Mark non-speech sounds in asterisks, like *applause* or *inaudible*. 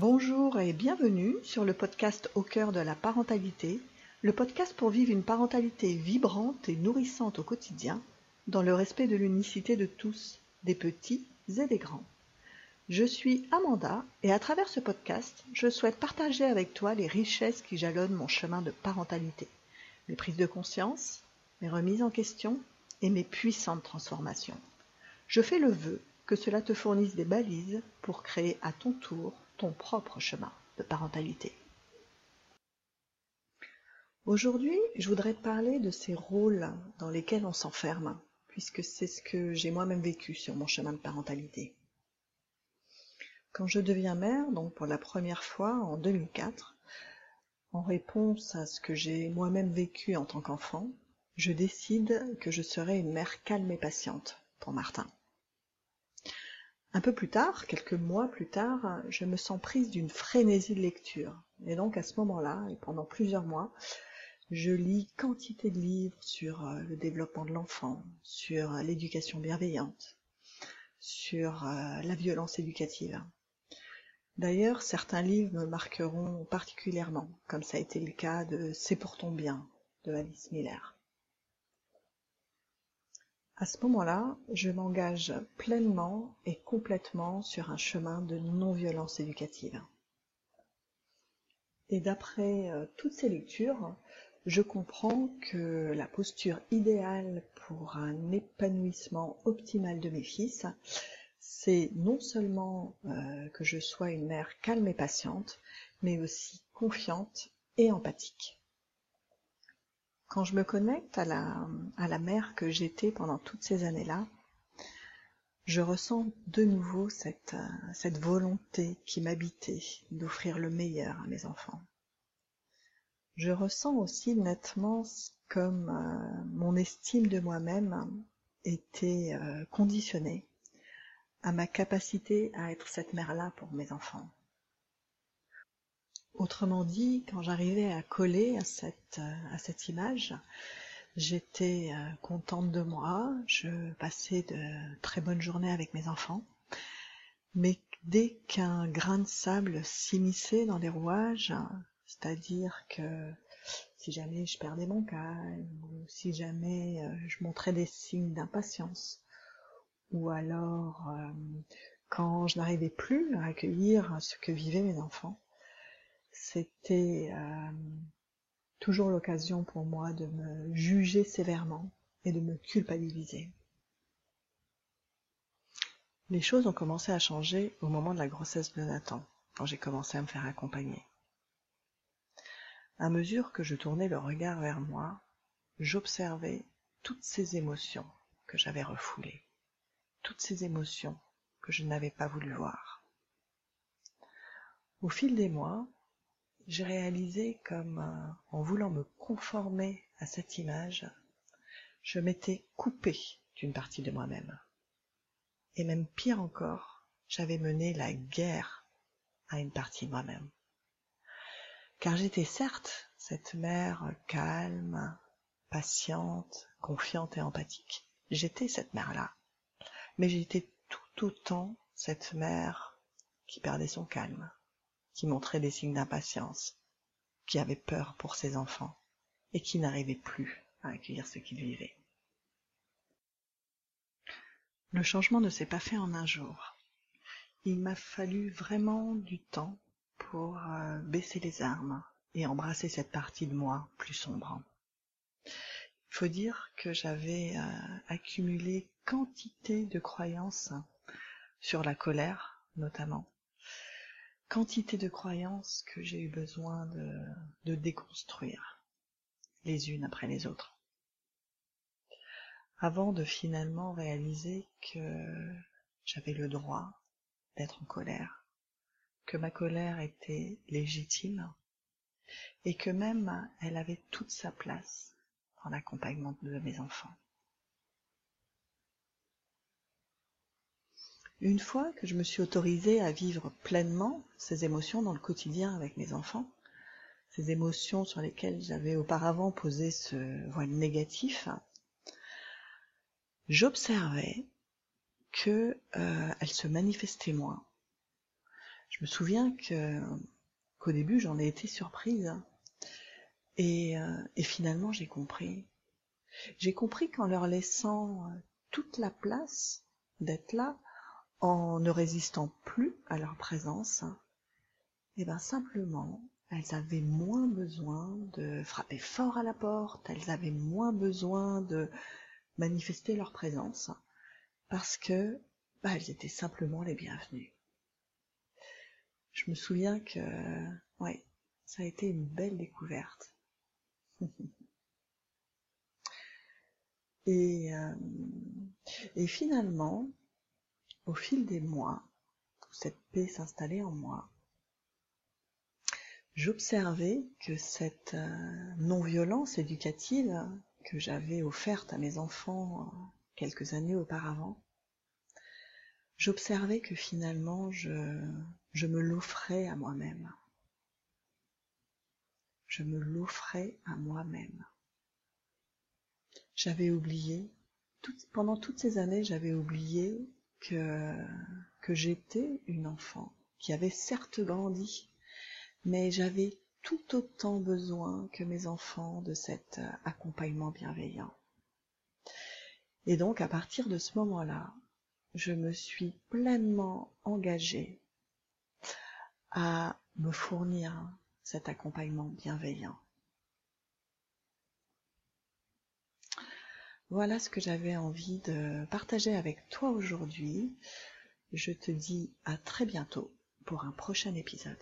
Bonjour et bienvenue sur le podcast Au cœur de la parentalité, le podcast pour vivre une parentalité vibrante et nourrissante au quotidien, dans le respect de l'unicité de tous, des petits et des grands. Je suis Amanda et à travers ce podcast, je souhaite partager avec toi les richesses qui jalonnent mon chemin de parentalité, mes prises de conscience, mes remises en question et mes puissantes transformations. Je fais le vœu que cela te fournisse des balises pour créer à ton tour propre chemin de parentalité. Aujourd'hui, je voudrais te parler de ces rôles dans lesquels on s'enferme, puisque c'est ce que j'ai moi-même vécu sur mon chemin de parentalité. Quand je deviens mère, donc pour la première fois en 2004, en réponse à ce que j'ai moi-même vécu en tant qu'enfant, je décide que je serai une mère calme et patiente pour Martin. Un peu plus tard, quelques mois plus tard, je me sens prise d'une frénésie de lecture. Et donc à ce moment-là, et pendant plusieurs mois, je lis quantité de livres sur euh, le développement de l'enfant, sur l'éducation bienveillante, sur euh, la violence éducative. D'ailleurs, certains livres me marqueront particulièrement, comme ça a été le cas de C'est pour ton bien de Alice Miller. À ce moment-là, je m'engage pleinement et complètement sur un chemin de non-violence éducative. Et d'après euh, toutes ces lectures, je comprends que la posture idéale pour un épanouissement optimal de mes fils, c'est non seulement euh, que je sois une mère calme et patiente, mais aussi confiante et empathique. Quand je me connecte à la, à la mère que j'étais pendant toutes ces années-là, je ressens de nouveau cette, cette volonté qui m'habitait d'offrir le meilleur à mes enfants. Je ressens aussi nettement comme euh, mon estime de moi-même était euh, conditionnée à ma capacité à être cette mère-là pour mes enfants. Autrement dit, quand j'arrivais à coller à cette, cette image, j'étais euh, contente de moi, je passais de très bonnes journées avec mes enfants, mais dès qu'un grain de sable s'immisçait dans les rouages, c'est-à-dire que si jamais je perdais mon calme, ou si jamais euh, je montrais des signes d'impatience, ou alors euh, quand je n'arrivais plus à accueillir ce que vivaient mes enfants, c'était euh, toujours l'occasion pour moi de me juger sévèrement et de me culpabiliser. Les choses ont commencé à changer au moment de la grossesse de Nathan, quand j'ai commencé à me faire accompagner. À mesure que je tournais le regard vers moi, j'observais toutes ces émotions que j'avais refoulées, toutes ces émotions que je n'avais pas voulu voir. Au fil des mois, j'ai réalisé comme euh, en voulant me conformer à cette image, je m'étais coupé d'une partie de moi-même. Et même pire encore, j'avais mené la guerre à une partie de moi-même. Car j'étais certes cette mère calme, patiente, confiante et empathique. J'étais cette mère-là. Mais j'étais tout autant cette mère qui perdait son calme, qui montrait des signes d'impatience, qui avait peur pour ses enfants et qui n'arrivait plus à accueillir ce qu'il vivait. Le changement ne s'est pas fait en un jour. Il m'a fallu vraiment du temps pour euh, baisser les armes et embrasser cette partie de moi plus sombre. Il faut dire que j'avais euh, accumulé quantité de croyances sur la colère notamment, quantité de croyances que j'ai eu besoin de, déconstruire, les unes après les autres, avant de finalement réaliser que j'avais le droit d'être en colère, que ma colère était légitime, et que même elle avait toute sa place dans l'accompagnement de mes enfants. Une fois que je me suis autorisée à vivre pleinement ces émotions dans le quotidien avec mes enfants, ces émotions sur lesquelles j'avais auparavant posé ce voile négatif, j'observais que euh, elles se manifestaient moins. Je me souviens qu'au début j'en ai été surprise et, euh, et finalement j'ai compris. J'ai compris qu'en leur laissant euh, toute la place d'être là, en ne résistant plus à leur présence, et eh ben simplement elles avaient moins besoin de frapper fort à la porte, elles avaient moins besoin de manifester leur présence, parce que bah, elles étaient simplement les bienvenues. Je me souviens que ouais, ça a été une belle découverte. *laughs* et, euh, et finalement, au fil des mois, cette paix s'installait en moi, j'observais que cette euh, non-violence éducative que j'avais offerte à mes enfants euh, quelques années auparavant, j'observais que finalement je me l'offrais à moi-même. Je me l'offrais à moi-même. J'avais oublié, pendant toutes ces années, j'avais oublié que, j'étais une enfant qui avait certes grandi, mais j'avais tout autant besoin que mes enfants de cet euh, accompagnement bienveillant. Et donc à partir de ce moment-là, je me suis pleinement engagée à me fournir cet accompagnement bienveillant. Voilà ce que j'avais envie de partager avec toi aujourd'hui. Je te dis à très bientôt pour un prochain épisode.